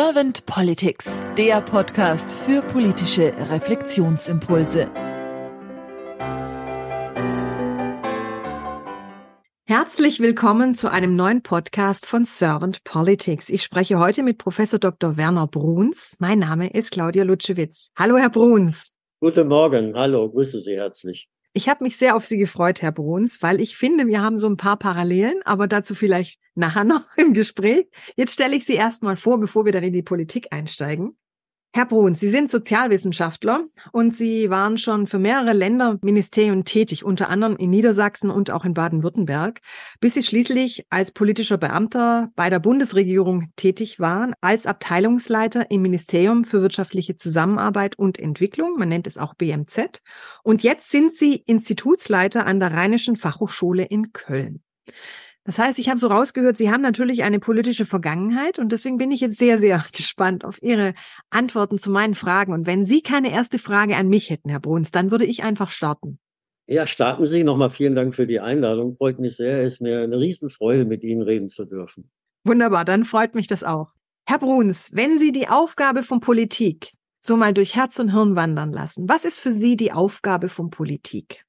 Servant Politics, der Podcast für politische Reflexionsimpulse. Herzlich willkommen zu einem neuen Podcast von Servant Politics. Ich spreche heute mit Professor Dr. Werner Bruns. Mein Name ist Claudia Lutschewitz. Hallo, Herr Bruns. Guten Morgen. Hallo, grüße Sie herzlich. Ich habe mich sehr auf Sie gefreut, Herr Bruns, weil ich finde, wir haben so ein paar Parallelen, aber dazu vielleicht nachher noch im Gespräch. Jetzt stelle ich Sie erstmal vor, bevor wir dann in die Politik einsteigen. Herr Bruns, Sie sind Sozialwissenschaftler und Sie waren schon für mehrere Länderministerien tätig, unter anderem in Niedersachsen und auch in Baden-Württemberg, bis Sie schließlich als politischer Beamter bei der Bundesregierung tätig waren, als Abteilungsleiter im Ministerium für wirtschaftliche Zusammenarbeit und Entwicklung, man nennt es auch BMZ, und jetzt sind Sie Institutsleiter an der Rheinischen Fachhochschule in Köln. Das heißt, ich habe so rausgehört, Sie haben natürlich eine politische Vergangenheit und deswegen bin ich jetzt sehr, sehr gespannt auf Ihre Antworten zu meinen Fragen. Und wenn Sie keine erste Frage an mich hätten, Herr Bruns, dann würde ich einfach starten. Ja, starten Sie. Nochmal vielen Dank für die Einladung. Freut mich sehr. Es ist mir eine Riesenfreude, mit Ihnen reden zu dürfen. Wunderbar, dann freut mich das auch. Herr Bruns, wenn Sie die Aufgabe von Politik so mal durch Herz und Hirn wandern lassen, was ist für Sie die Aufgabe von Politik?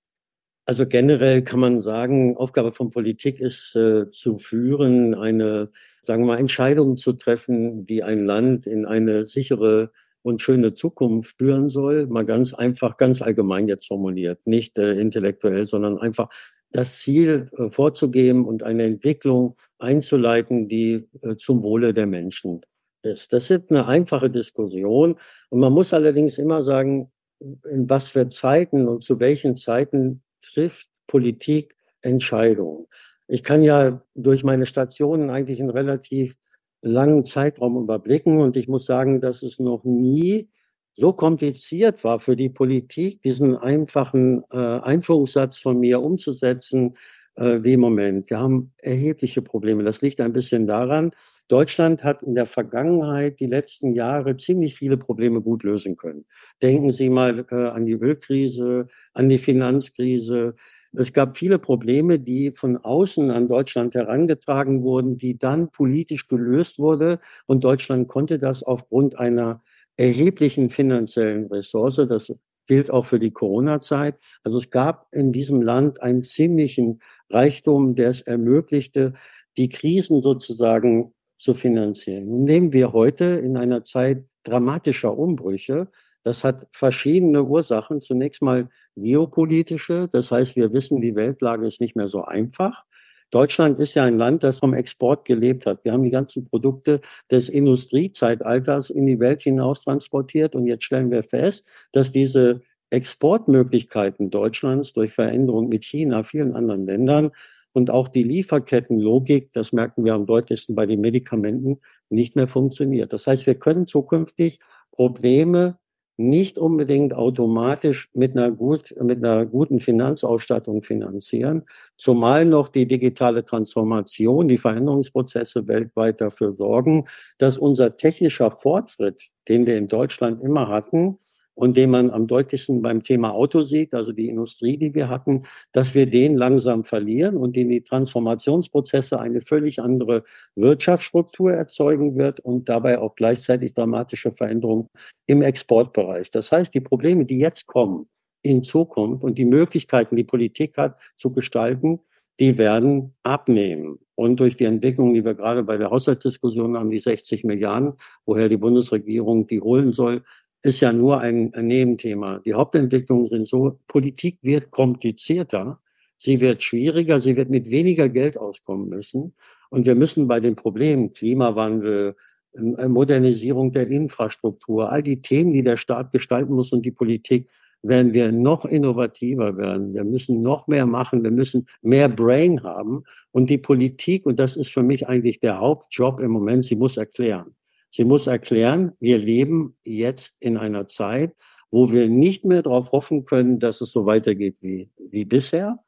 Also generell kann man sagen, Aufgabe von Politik ist äh, zu führen, eine, sagen wir mal, Entscheidung zu treffen, die ein Land in eine sichere und schöne Zukunft führen soll. Mal ganz einfach, ganz allgemein jetzt formuliert, nicht äh, intellektuell, sondern einfach das Ziel äh, vorzugeben und eine Entwicklung einzuleiten, die äh, zum Wohle der Menschen ist. Das ist eine einfache Diskussion. Und man muss allerdings immer sagen, in was für Zeiten und zu welchen Zeiten trifft Politik Entscheidungen. Ich kann ja durch meine Stationen eigentlich einen relativ langen Zeitraum überblicken und ich muss sagen, dass es noch nie so kompliziert war für die Politik, diesen einfachen äh, Einführungssatz von mir umzusetzen äh, wie im Moment. Wir haben erhebliche Probleme. Das liegt ein bisschen daran, Deutschland hat in der Vergangenheit die letzten Jahre ziemlich viele Probleme gut lösen können. Denken Sie mal äh, an die Ölkrise, an die Finanzkrise. Es gab viele Probleme, die von außen an Deutschland herangetragen wurden, die dann politisch gelöst wurde. Und Deutschland konnte das aufgrund einer erheblichen finanziellen Ressource. Das gilt auch für die Corona-Zeit. Also es gab in diesem Land einen ziemlichen Reichtum, der es ermöglichte, die Krisen sozusagen zu finanzieren. Nun leben wir heute in einer Zeit dramatischer Umbrüche. Das hat verschiedene Ursachen. Zunächst mal geopolitische. Das heißt, wir wissen, die Weltlage ist nicht mehr so einfach. Deutschland ist ja ein Land, das vom Export gelebt hat. Wir haben die ganzen Produkte des Industriezeitalters in die Welt hinaus transportiert. Und jetzt stellen wir fest, dass diese Exportmöglichkeiten Deutschlands durch Veränderungen mit China, vielen anderen Ländern und auch die Lieferkettenlogik, das merken wir am deutlichsten bei den Medikamenten, nicht mehr funktioniert. Das heißt, wir können zukünftig Probleme nicht unbedingt automatisch mit einer, gut, mit einer guten Finanzausstattung finanzieren, zumal noch die digitale Transformation, die Veränderungsprozesse weltweit dafür sorgen, dass unser technischer Fortschritt, den wir in Deutschland immer hatten, und den man am deutlichsten beim Thema Auto sieht, also die Industrie, die wir hatten, dass wir den langsam verlieren und in die Transformationsprozesse eine völlig andere Wirtschaftsstruktur erzeugen wird und dabei auch gleichzeitig dramatische Veränderungen im Exportbereich. Das heißt, die Probleme, die jetzt kommen in Zukunft und die Möglichkeiten, die Politik hat zu gestalten, die werden abnehmen. Und durch die Entwicklung, die wir gerade bei der Haushaltsdiskussion haben, die 60 Milliarden, woher die Bundesregierung die holen soll, ist ja nur ein, Nebenthema. Die Hauptentwicklungen sind so, Politik wird komplizierter, sie wird schwieriger, sie wird mit weniger Geld auskommen müssen. Und wir müssen bei den Problemen Klimawandel, Modernisierung der Infrastruktur, all die Themen, die der Staat gestalten muss und die Politik, werden wir noch innovativer werden. Wir müssen noch mehr machen. Wir müssen mehr Brain haben. Und die Politik, und das ist für mich eigentlich der Hauptjob im Moment, sie muss erklären. Sie muss erklären, wir leben jetzt in einer Zeit, wo wir nicht mehr darauf hoffen können, dass es so weitergeht wie, wie bisher,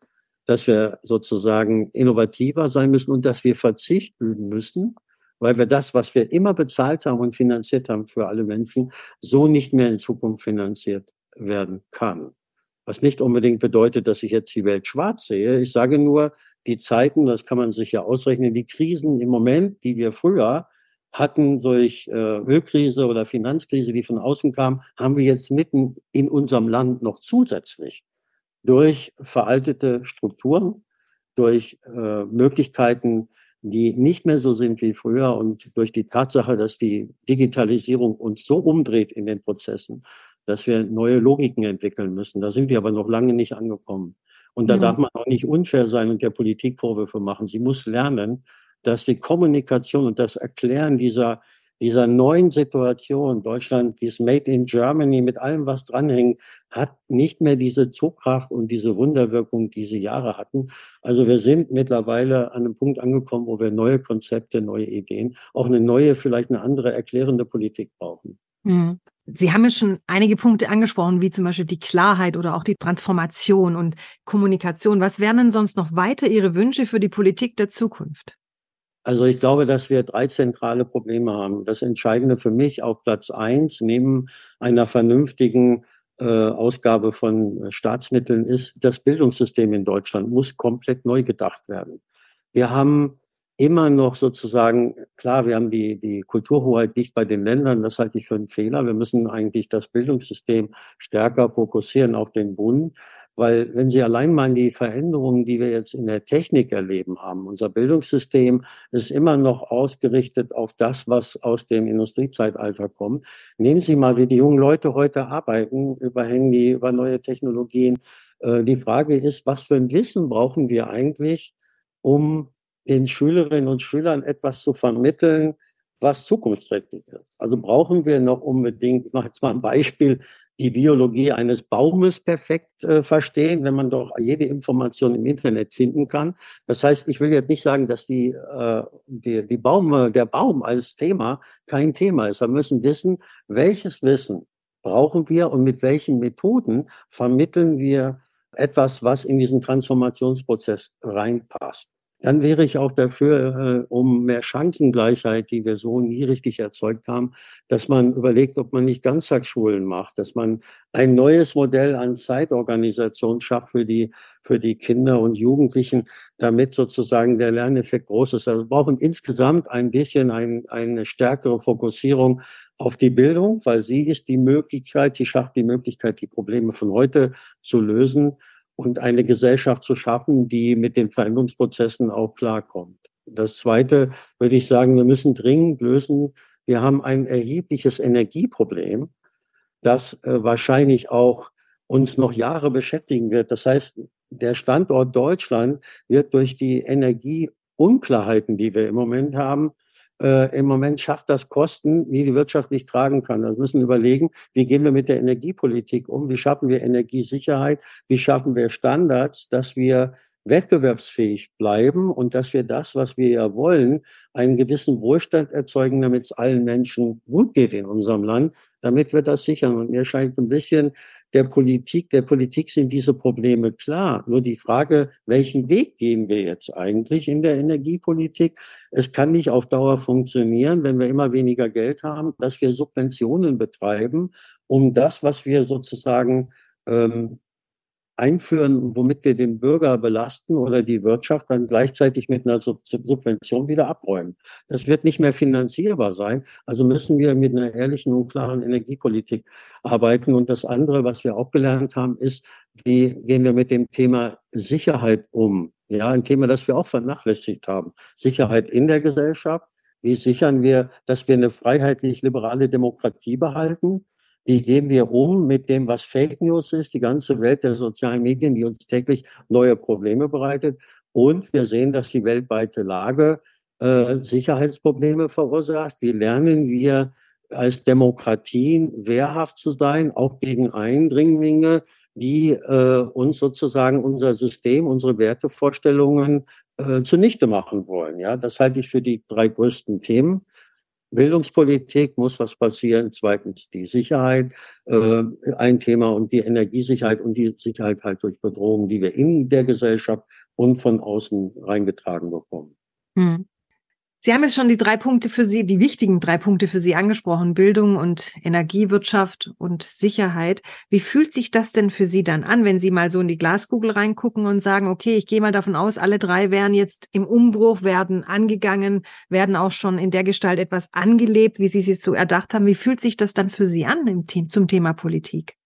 dass wir sozusagen innovativer sein müssen und dass wir Verzicht üben müssen, weil wir das, was wir immer bezahlt haben und finanziert haben für alle Menschen, so nicht mehr in Zukunft finanziert werden kann. Was nicht unbedingt bedeutet, dass ich jetzt die Welt schwarz sehe. Ich sage nur, die Zeiten, das kann man sich ja ausrechnen, die Krisen im Moment, die wir früher hatten durch äh, Ölkrise oder Finanzkrise, die von außen kam, haben wir jetzt mitten in unserem Land noch zusätzlich durch veraltete Strukturen, durch äh, Möglichkeiten, die nicht mehr so sind wie früher und durch die Tatsache, dass die Digitalisierung uns so umdreht in den Prozessen, dass wir neue Logiken entwickeln müssen. Da sind wir aber noch lange nicht angekommen. Und da ja. darf man auch nicht unfair sein und der Politik Vorwürfe machen. Sie muss lernen, dass die Kommunikation und das Erklären dieser, dieser neuen Situation, Deutschland, dieses Made in Germany mit allem, was dranhängt, hat nicht mehr diese Zugkraft und diese Wunderwirkung, die sie Jahre hatten. Also wir sind mittlerweile an einem Punkt angekommen, wo wir neue Konzepte, neue Ideen, auch eine neue, vielleicht eine andere erklärende Politik brauchen. Mhm. Sie haben ja schon einige Punkte angesprochen, wie zum Beispiel die Klarheit oder auch die Transformation und Kommunikation. Was wären denn sonst noch weiter Ihre Wünsche für die Politik der Zukunft? Also ich glaube, dass wir drei zentrale Probleme haben. Das Entscheidende für mich auf Platz eins neben einer vernünftigen äh, Ausgabe von äh, Staatsmitteln ist, das Bildungssystem in Deutschland muss komplett neu gedacht werden. Wir haben immer noch sozusagen, klar, wir haben die, die Kulturhoheit nicht bei den Ländern, das halte ich für einen Fehler. Wir müssen eigentlich das Bildungssystem stärker fokussieren auf den Bund. Weil wenn Sie allein mal die Veränderungen, die wir jetzt in der Technik erleben haben, unser Bildungssystem ist immer noch ausgerichtet auf das, was aus dem Industriezeitalter kommt. Nehmen Sie mal, wie die jungen Leute heute arbeiten, über Handy, über neue Technologien. Äh, die Frage ist, was für ein Wissen brauchen wir eigentlich, um den Schülerinnen und Schülern etwas zu vermitteln, was zukunftsträchtig ist. Also brauchen wir noch unbedingt, ich mache jetzt mal ein Beispiel, die Biologie eines Baumes perfekt äh, verstehen, wenn man doch jede Information im Internet finden kann. Das heißt, ich will jetzt nicht sagen, dass die, äh, die, die Baum, der Baum als Thema kein Thema ist. Wir müssen wissen, welches Wissen brauchen wir und mit welchen Methoden vermitteln wir etwas, was in diesen Transformationsprozess reinpasst. Dann wäre ich auch dafür, äh, um mehr Chancengleichheit, die wir so nie richtig erzeugt haben, dass man überlegt, ob man nicht Ganztagsschulen macht, dass man ein neues Modell an Zeitorganisation schafft für die, für die Kinder und Jugendlichen, damit sozusagen der Lerneffekt groß ist. Also wir brauchen insgesamt ein bisschen ein, eine stärkere Fokussierung auf die Bildung, weil sie ist die Möglichkeit, sie schafft die Möglichkeit, die Probleme von heute zu lösen und eine Gesellschaft zu schaffen, die mit den Veränderungsprozessen auch klarkommt. Das Zweite würde ich sagen, wir müssen dringend lösen. Wir haben ein erhebliches Energieproblem, das äh, wahrscheinlich auch uns noch Jahre beschäftigen wird. Das heißt, der Standort Deutschland wird durch die Energieunklarheiten, die wir im Moment haben, äh, im Moment schafft das Kosten, die die Wirtschaft nicht tragen kann. Also wir müssen überlegen, wie gehen wir mit der Energiepolitik um? Wie schaffen wir Energiesicherheit? Wie schaffen wir Standards, dass wir wettbewerbsfähig bleiben und dass wir das, was wir ja wollen, einen gewissen Wohlstand erzeugen, damit es allen Menschen gut geht in unserem Land, damit wir das sichern. Und mir scheint ein bisschen der Politik, der Politik sind diese Probleme klar. Nur die Frage, welchen Weg gehen wir jetzt eigentlich in der Energiepolitik? Es kann nicht auf Dauer funktionieren, wenn wir immer weniger Geld haben, dass wir Subventionen betreiben, um das, was wir sozusagen ähm, einführen, womit wir den Bürger belasten oder die Wirtschaft dann gleichzeitig mit einer Subvention wieder abräumen. Das wird nicht mehr finanzierbar sein. Also müssen wir mit einer ehrlichen und klaren Energiepolitik arbeiten. Und das andere, was wir auch gelernt haben, ist, wie gehen wir mit dem Thema Sicherheit um? Ja, ein Thema, das wir auch vernachlässigt haben. Sicherheit in der Gesellschaft. Wie sichern wir, dass wir eine freiheitlich-liberale Demokratie behalten? Wie gehen wir um mit dem, was Fake News ist, die ganze Welt der sozialen Medien, die uns täglich neue Probleme bereitet. Und wir sehen, dass die weltweite Lage äh, Sicherheitsprobleme verursacht. Wie lernen wir als Demokratien wehrhaft zu sein, auch gegen Eindringlinge, die äh, uns sozusagen unser System, unsere Wertevorstellungen äh, zunichte machen wollen. Ja, das halte ich für die drei größten Themen. Bildungspolitik muss was passieren. Zweitens die Sicherheit, äh, ein Thema und die Energiesicherheit und die Sicherheit halt durch Bedrohungen, die wir in der Gesellschaft und von außen reingetragen bekommen. Hm. Sie haben jetzt schon die drei Punkte für Sie, die wichtigen drei Punkte für Sie angesprochen, Bildung und Energiewirtschaft und Sicherheit. Wie fühlt sich das denn für Sie dann an, wenn Sie mal so in die Glaskugel reingucken und sagen, okay, ich gehe mal davon aus, alle drei wären jetzt im Umbruch, werden angegangen, werden auch schon in der Gestalt etwas angelebt, wie Sie es so erdacht haben. Wie fühlt sich das dann für Sie an im zum Thema Politik?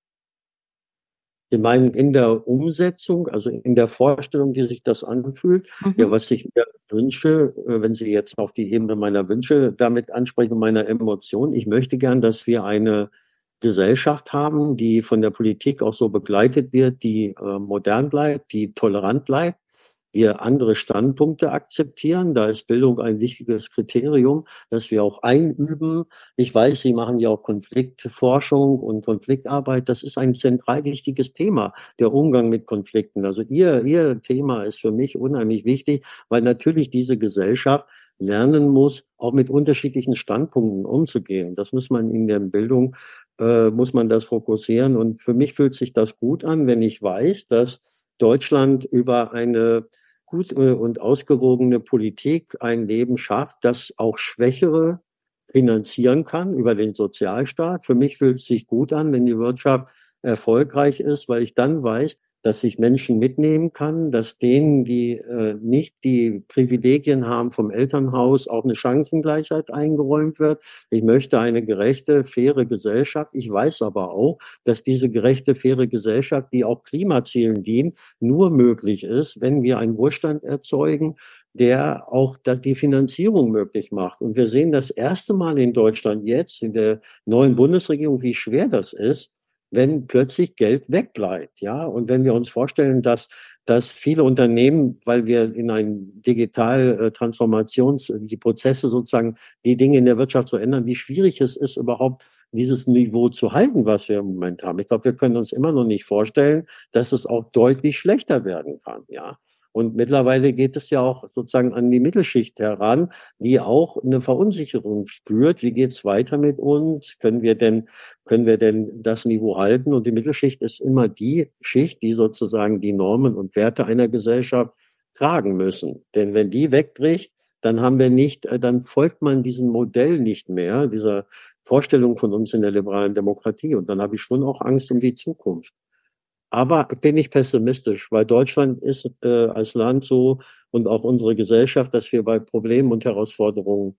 Sie meinen in der Umsetzung, also in der Vorstellung, wie sich das anfühlt. Mhm. Ja, was ich mir wünsche, äh, wenn Sie jetzt auf die Ebene meiner Wünsche damit ansprechen, meiner Emotionen. Ich möchte gern, dass wir eine Gesellschaft haben, die von der Politik auch so begleitet wird, die äh, modern bleibt, die tolerant bleibt, wir andere Standpunkte akzeptieren. Da ist Bildung ein wichtiges Kriterium, dass wir auch einüben. Ich weiß, Sie machen ja auch Konfliktforschung und Konfliktarbeit. Das ist ein zentral wichtiges Thema, der Umgang mit Konflikten. Also Ihr, Ihr Thema ist für mich unheimlich wichtig, weil natürlich diese Gesellschaft lernen muss, auch mit unterschiedlichen Standpunkten umzugehen. Das muss man in der Bildung, äh, muss man das fokussieren. Und für mich fühlt sich das gut an, wenn ich weiß, dass Deutschland über eine gut äh, und ausgewogene Politik ein Leben schafft, das auch Schwächere finanzieren kann über den Sozialstaat. Für mich fühlt es sich gut an, wenn die Wirtschaft erfolgreich ist, weil ich dann weiß, dass ich Menschen mitnehmen kann, dass denen, die äh, nicht die Privilegien haben vom Elternhaus, auch eine Chancengleichheit eingeräumt wird. Ich möchte eine gerechte, faire Gesellschaft. Ich weiß aber auch, dass diese gerechte, faire Gesellschaft, die auch Klimazielen dient, nur möglich ist, wenn wir einen Wohlstand erzeugen, der auch die Finanzierung möglich macht. Und wir sehen das erste Mal in Deutschland jetzt, in der neuen Bundesregierung, wie schwer das ist, wenn plötzlich Geld wegbleibt. Ja, und wenn wir uns vorstellen, dass, dass viele Unternehmen, weil wir in ein digital äh, Transformations, die Prozesse sozusagen, die Dinge in der Wirtschaft so ändern, wie schwierig es ist, überhaupt dieses Niveau zu halten, was wir im Moment haben. Ich glaube, wir können uns immer noch nicht vorstellen, dass es auch deutlich schlechter werden kann. Ja, und mittlerweile geht es ja auch sozusagen an die Mittelschicht heran, die auch eine Verunsicherung spürt. Wie geht's weiter mit uns? Können wir denn, können wir denn das Niveau halten? Und die Mittelschicht ist immer die Schicht, die sozusagen die Normen und Werte einer Gesellschaft tragen müssen. Denn wenn die wegbricht, dann haben wir nicht, äh, dann folgt man diesem Modell nicht mehr, dieser Vorstellung von uns in der liberalen Demokratie. Und dann habe ich schon auch Angst um die Zukunft. Aber bin ich pessimistisch, weil Deutschland ist äh, als Land so und auch unsere Gesellschaft, dass wir bei Problemen und Herausforderungen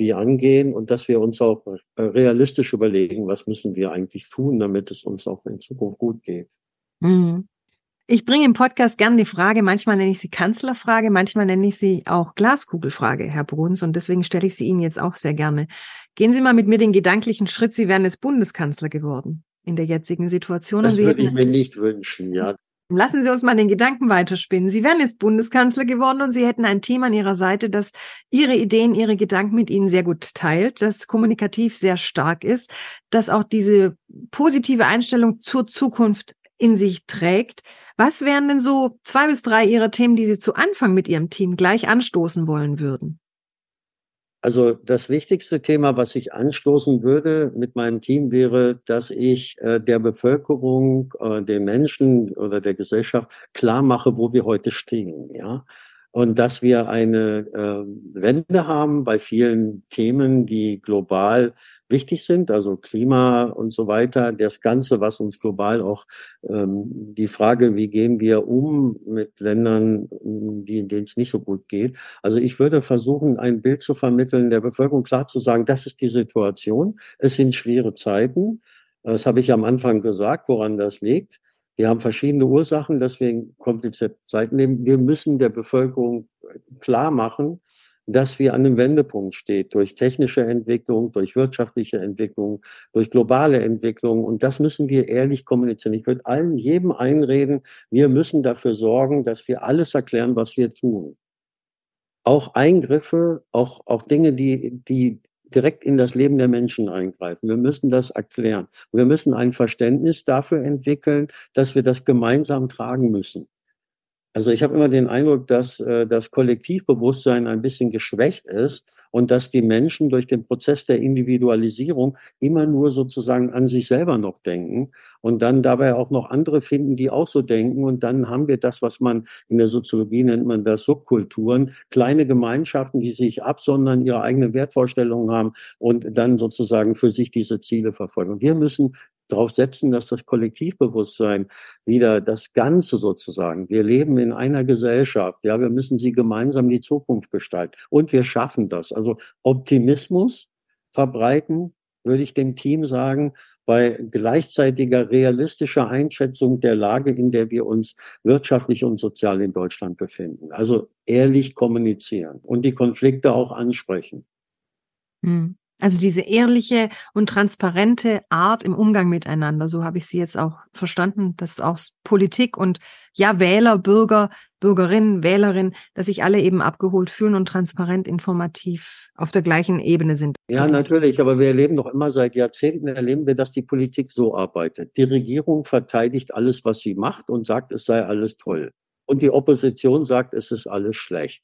die angehen und dass wir uns auch äh, realistisch überlegen, was müssen wir eigentlich tun, damit es uns auch in Zukunft gut geht. Mhm. Ich bringe im Podcast gern die Frage, manchmal nenne ich sie Kanzlerfrage, manchmal nenne ich sie auch Glaskugelfrage, Herr Bruns, und deswegen stelle ich sie Ihnen jetzt auch sehr gerne. Gehen Sie mal mit mir den gedanklichen Schritt, Sie wären jetzt Bundeskanzler geworden in der jetzigen Situation. Das würde ich mir nicht wünschen, ja. Lassen Sie uns mal den Gedanken weiterspinnen. Sie wären jetzt Bundeskanzler geworden und Sie hätten ein Team an Ihrer Seite, das Ihre Ideen, Ihre Gedanken mit Ihnen sehr gut teilt, das kommunikativ sehr stark ist, das auch diese positive Einstellung zur Zukunft in sich trägt. Was wären denn so zwei bis drei Ihrer Themen, die Sie zu Anfang mit Ihrem Team gleich anstoßen wollen würden? Also das wichtigste Thema, was ich anstoßen würde mit meinem Team, wäre, dass ich äh, der Bevölkerung, äh, den Menschen oder der Gesellschaft klar mache, wo wir heute stehen. Ja, und dass wir eine äh, Wende haben bei vielen Themen, die global wichtig sind, also Klima und so weiter, das Ganze, was uns global auch ähm, die Frage, wie gehen wir um mit Ländern, die, denen es nicht so gut geht. Also ich würde versuchen, ein Bild zu vermitteln, der Bevölkerung klar zu sagen, das ist die Situation, es sind schwere Zeiten. Das habe ich am Anfang gesagt, woran das liegt. Wir haben verschiedene Ursachen, deswegen komplizierte Zeiten nehmen. Wir müssen der Bevölkerung klar machen, dass wir an einem Wendepunkt steht durch technische Entwicklung, durch wirtschaftliche Entwicklung, durch globale Entwicklung. Und das müssen wir ehrlich kommunizieren. Ich würde allen, jedem einreden, wir müssen dafür sorgen, dass wir alles erklären, was wir tun. Auch Eingriffe, auch, auch Dinge, die, die direkt in das Leben der Menschen eingreifen. Wir müssen das erklären. Wir müssen ein Verständnis dafür entwickeln, dass wir das gemeinsam tragen müssen. Also ich habe immer den Eindruck, dass äh, das Kollektivbewusstsein ein bisschen geschwächt ist und dass die Menschen durch den Prozess der Individualisierung immer nur sozusagen an sich selber noch denken und dann dabei auch noch andere finden, die auch so denken. Und dann haben wir das, was man in der Soziologie nennt man das Subkulturen, kleine Gemeinschaften, die sich absondern, ihre eigenen Wertvorstellungen haben und dann sozusagen für sich diese Ziele verfolgen. Wir müssen darauf setzen, dass das Kollektivbewusstsein wieder das Ganze sozusagen. Wir leben in einer Gesellschaft. Ja, wir müssen sie gemeinsam die Zukunft gestalten. Und wir schaffen das. Also Optimismus verbreiten, würde ich dem Team sagen, bei gleichzeitiger realistischer Einschätzung der Lage, in der wir uns wirtschaftlich und sozial in Deutschland befinden. Also ehrlich kommunizieren und die Konflikte auch ansprechen. Hm. Also diese ehrliche und transparente Art im Umgang miteinander, so habe ich sie jetzt auch verstanden, dass auch Politik und ja Wähler, Bürger, Bürgerinnen, Wählerinnen, dass sich alle eben abgeholt fühlen und transparent, informativ auf der gleichen Ebene sind. Ja, natürlich, aber wir erleben doch immer seit Jahrzehnten erleben wir, dass die Politik so arbeitet. Die Regierung verteidigt alles, was sie macht und sagt, es sei alles toll. Und die Opposition sagt, es ist alles schlecht.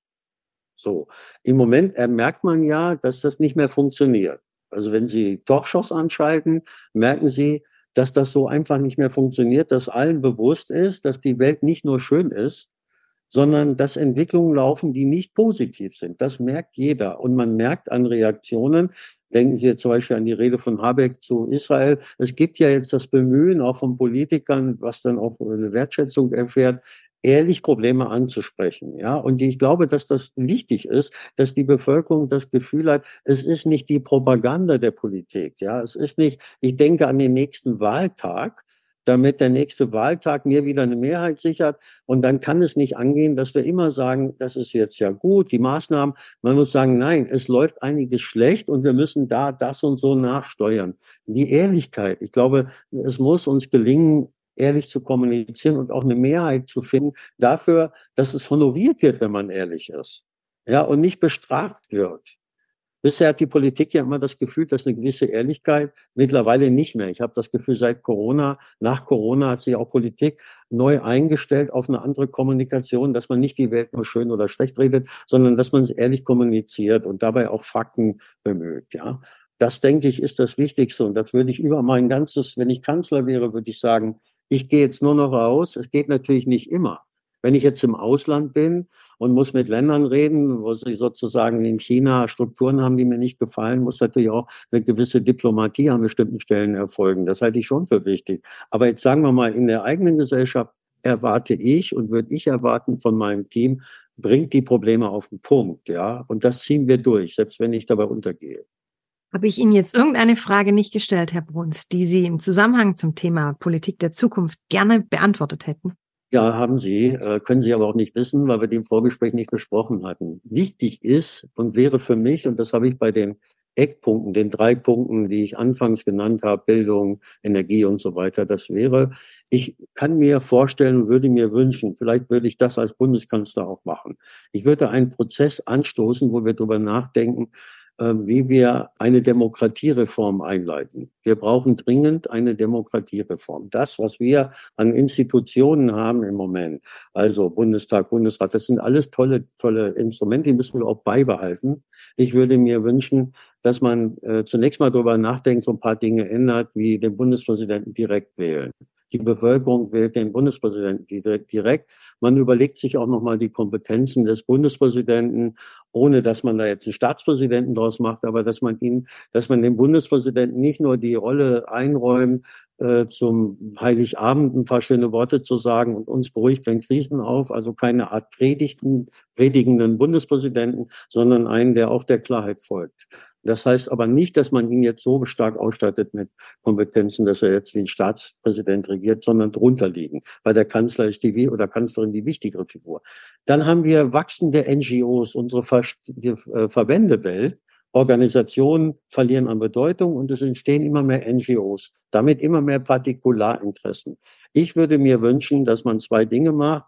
So. Im Moment merkt man ja, dass das nicht mehr funktioniert. Also wenn Sie Talkshows anschalten, merken Sie, dass das so einfach nicht mehr funktioniert, dass allen bewusst ist, dass die Welt nicht nur schön ist, sondern dass Entwicklungen laufen, die nicht positiv sind. Das merkt jeder. Und man merkt an Reaktionen, denken Sie zum Beispiel an die Rede von Habeck zu Israel. Es gibt ja jetzt das Bemühen auch von Politikern, was dann auch eine Wertschätzung erfährt, ehrlich Probleme anzusprechen. Ja, und ich glaube, dass das wichtig ist, dass die Bevölkerung das Gefühl hat, es ist nicht die Propaganda der Politik. Ja, es ist nicht, ich denke an den nächsten Wahltag, damit der nächste Wahltag mir wieder eine Mehrheit sichert. Und dann kann es nicht angehen, dass wir immer sagen, das ist jetzt ja gut, die Maßnahmen. Man muss sagen, nein, es läuft einiges schlecht und wir müssen da das und so nachsteuern. Die Ehrlichkeit, ich glaube, es muss uns gelingen, ehrlich zu kommunizieren und auch eine Mehrheit zu finden dafür, dass es honoriert wird, wenn man ehrlich ist. Ja, und nicht bestraft wird. Bisher hat die Politik ja immer das Gefühl, dass eine gewisse Ehrlichkeit mittlerweile nicht mehr. Ich habe das Gefühl, seit Corona, nach Corona hat sich auch Politik neu eingestellt auf eine andere Kommunikation, dass man nicht die Welt nur schön oder schlecht redet, sondern dass man es ehrlich kommuniziert und dabei auch Fakten bemüht. Ja, das denke ich ist das Wichtigste und das würde ich über mein ganzes, wenn ich Kanzler wäre, würde ich sagen, ich gehe jetzt nur noch raus. Es geht natürlich nicht immer. Wenn ich jetzt im Ausland bin und muss mit Ländern reden, wo sie sozusagen in China Strukturen haben, die mir nicht gefallen, muss natürlich auch eine gewisse Diplomatie an bestimmten Stellen erfolgen. Das halte ich schon für wichtig. Aber jetzt sagen wir mal, in der eigenen Gesellschaft erwarte ich und würde ich erwarten von meinem Team, bringt die Probleme auf den Punkt, ja. Und das ziehen wir durch, selbst wenn ich dabei untergehe. Habe ich Ihnen jetzt irgendeine Frage nicht gestellt, Herr Bruns, die Sie im Zusammenhang zum Thema Politik der Zukunft gerne beantwortet hätten? Ja, haben Sie, äh, können Sie aber auch nicht wissen, weil wir die Vorgespräch nicht besprochen hatten. Wichtig ist und wäre für mich, und das habe ich bei den Eckpunkten, den drei Punkten, die ich anfangs genannt habe, Bildung, Energie und so weiter, das wäre, ich kann mir vorstellen und würde mir wünschen, vielleicht würde ich das als Bundeskanzler auch machen. Ich würde einen Prozess anstoßen, wo wir darüber nachdenken, wie wir eine Demokratiereform einleiten. Wir brauchen dringend eine Demokratiereform. Das, was wir an Institutionen haben im Moment, also Bundestag, Bundesrat, das sind alles tolle, tolle Instrumente, die müssen wir auch beibehalten. Ich würde mir wünschen, dass man äh, zunächst mal darüber nachdenkt, so ein paar Dinge ändert, wie den Bundespräsidenten direkt wählen. Die Bevölkerung wählt den Bundespräsidenten direkt. Man überlegt sich auch nochmal die Kompetenzen des Bundespräsidenten, ohne dass man da jetzt einen Staatspräsidenten draus macht, aber dass man ihn, dass man dem Bundespräsidenten nicht nur die Rolle einräumt, äh, zum Heiligabend ein paar schöne Worte zu sagen und uns beruhigt, wenn Krisen auf, also keine Art predigten, predigenden Bundespräsidenten, sondern einen, der auch der Klarheit folgt. Das heißt aber nicht, dass man ihn jetzt so stark ausstattet mit Kompetenzen, dass er jetzt wie ein Staatspräsident regiert, sondern drunter liegen. Weil der Kanzler ist die oder Kanzlerin die wichtigere Figur. Dann haben wir wachsende NGOs, unsere Ver äh, Verbändewelt. Organisationen verlieren an Bedeutung und es entstehen immer mehr NGOs, damit immer mehr Partikularinteressen. Ich würde mir wünschen, dass man zwei Dinge macht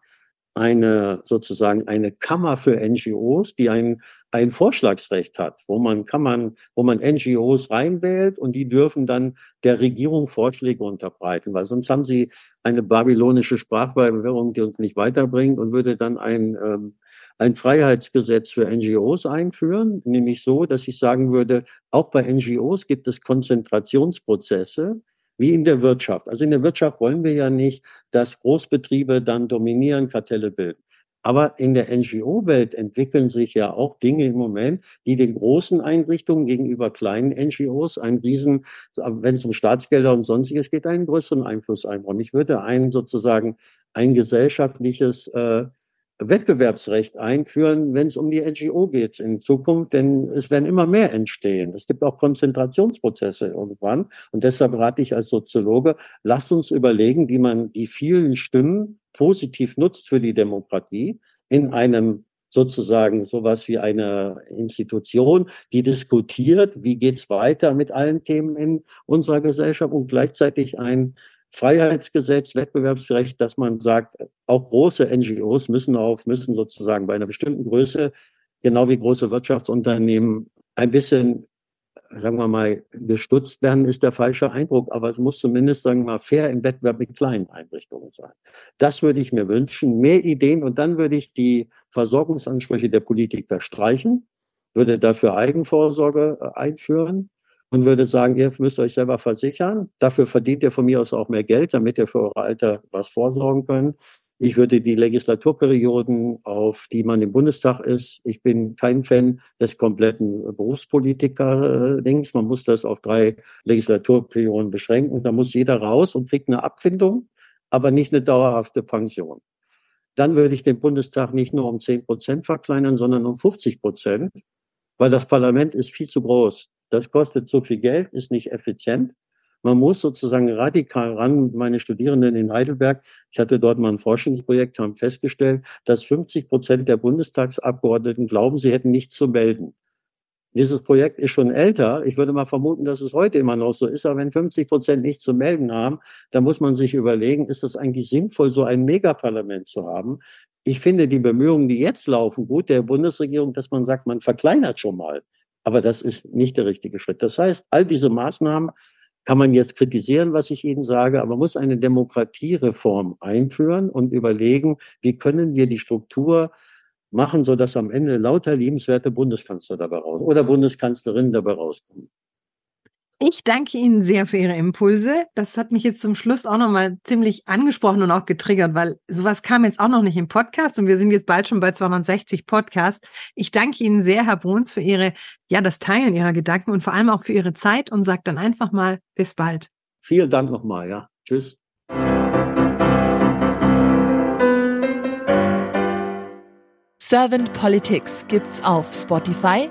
eine sozusagen eine Kammer für NGOs, die ein, ein Vorschlagsrecht hat, wo man kann man, wo man NGOs reinwählt und die dürfen dann der Regierung Vorschläge unterbreiten, weil sonst haben sie eine babylonische Sprachverwirrung, die uns nicht weiterbringt und würde dann ein ähm, ein Freiheitsgesetz für NGOs einführen, nämlich so, dass ich sagen würde, auch bei NGOs gibt es Konzentrationsprozesse, wie in der Wirtschaft. Also in der Wirtschaft wollen wir ja nicht, dass Großbetriebe dann dominieren, Kartelle bilden. Aber in der NGO-Welt entwickeln sich ja auch Dinge im Moment, die den großen Einrichtungen gegenüber kleinen NGOs einen riesen, wenn es um Staatsgelder und sonstiges geht, einen größeren Einfluss einbauen. Ich würde ein sozusagen ein gesellschaftliches äh, Wettbewerbsrecht einführen, wenn es um die NGO geht in Zukunft, denn es werden immer mehr entstehen. Es gibt auch Konzentrationsprozesse irgendwann. Und deshalb rate ich als Soziologe, lasst uns überlegen, wie man die vielen Stimmen positiv nutzt für die Demokratie in einem sozusagen sowas wie eine Institution, die diskutiert, wie geht's weiter mit allen Themen in unserer Gesellschaft und gleichzeitig ein Freiheitsgesetz, Wettbewerbsrecht, dass man sagt, auch große NGOs müssen auf, müssen sozusagen bei einer bestimmten Größe, genau wie große Wirtschaftsunternehmen, ein bisschen, sagen wir mal, gestutzt werden, ist der falsche Eindruck, aber es muss zumindest, sagen wir mal, fair im Wettbewerb mit kleinen Einrichtungen sein. Das würde ich mir wünschen, mehr Ideen. Und dann würde ich die Versorgungsansprüche der Politiker streichen, würde dafür Eigenvorsorge äh, einführen, und würde sagen, ihr müsst euch selber versichern. Dafür verdient ihr von mir aus auch mehr Geld, damit ihr für euer Alter was vorsorgen könnt. Ich würde die Legislaturperioden, auf die man im Bundestag ist, ich bin kein Fan des kompletten Berufspolitiker-Dings. Man muss das auf drei Legislaturperioden beschränken. Da muss jeder raus und kriegt eine Abfindung, aber nicht eine dauerhafte Pension. Dann würde ich den Bundestag nicht nur um 10 Prozent verkleinern, sondern um 50 Prozent, weil das Parlament ist viel zu groß. Das kostet zu viel Geld, ist nicht effizient. Man muss sozusagen radikal ran. Meine Studierenden in Heidelberg, ich hatte dort mal ein Forschungsprojekt, haben festgestellt, dass 50 Prozent der Bundestagsabgeordneten glauben, sie hätten nichts zu melden. Dieses Projekt ist schon älter. Ich würde mal vermuten, dass es heute immer noch so ist. Aber wenn 50 Prozent nichts zu melden haben, dann muss man sich überlegen, ist das eigentlich sinnvoll, so ein Megaparlament zu haben? Ich finde die Bemühungen, die jetzt laufen, gut der Bundesregierung, dass man sagt, man verkleinert schon mal. Aber das ist nicht der richtige Schritt. Das heißt, all diese Maßnahmen kann man jetzt kritisieren, was ich Ihnen sage, aber man muss eine Demokratiereform einführen und überlegen, wie können wir die Struktur machen, sodass am Ende lauter liebenswerte Bundeskanzler dabei raus oder Bundeskanzlerinnen dabei rauskommen. Ich danke Ihnen sehr für Ihre Impulse. Das hat mich jetzt zum Schluss auch nochmal ziemlich angesprochen und auch getriggert, weil sowas kam jetzt auch noch nicht im Podcast und wir sind jetzt bald schon bei 260 Podcasts. Ich danke Ihnen sehr, Herr Bruns, für Ihre, ja, das Teilen Ihrer Gedanken und vor allem auch für Ihre Zeit und sage dann einfach mal bis bald. Vielen Dank nochmal, ja. Tschüss. Servant Politics gibt's auf Spotify,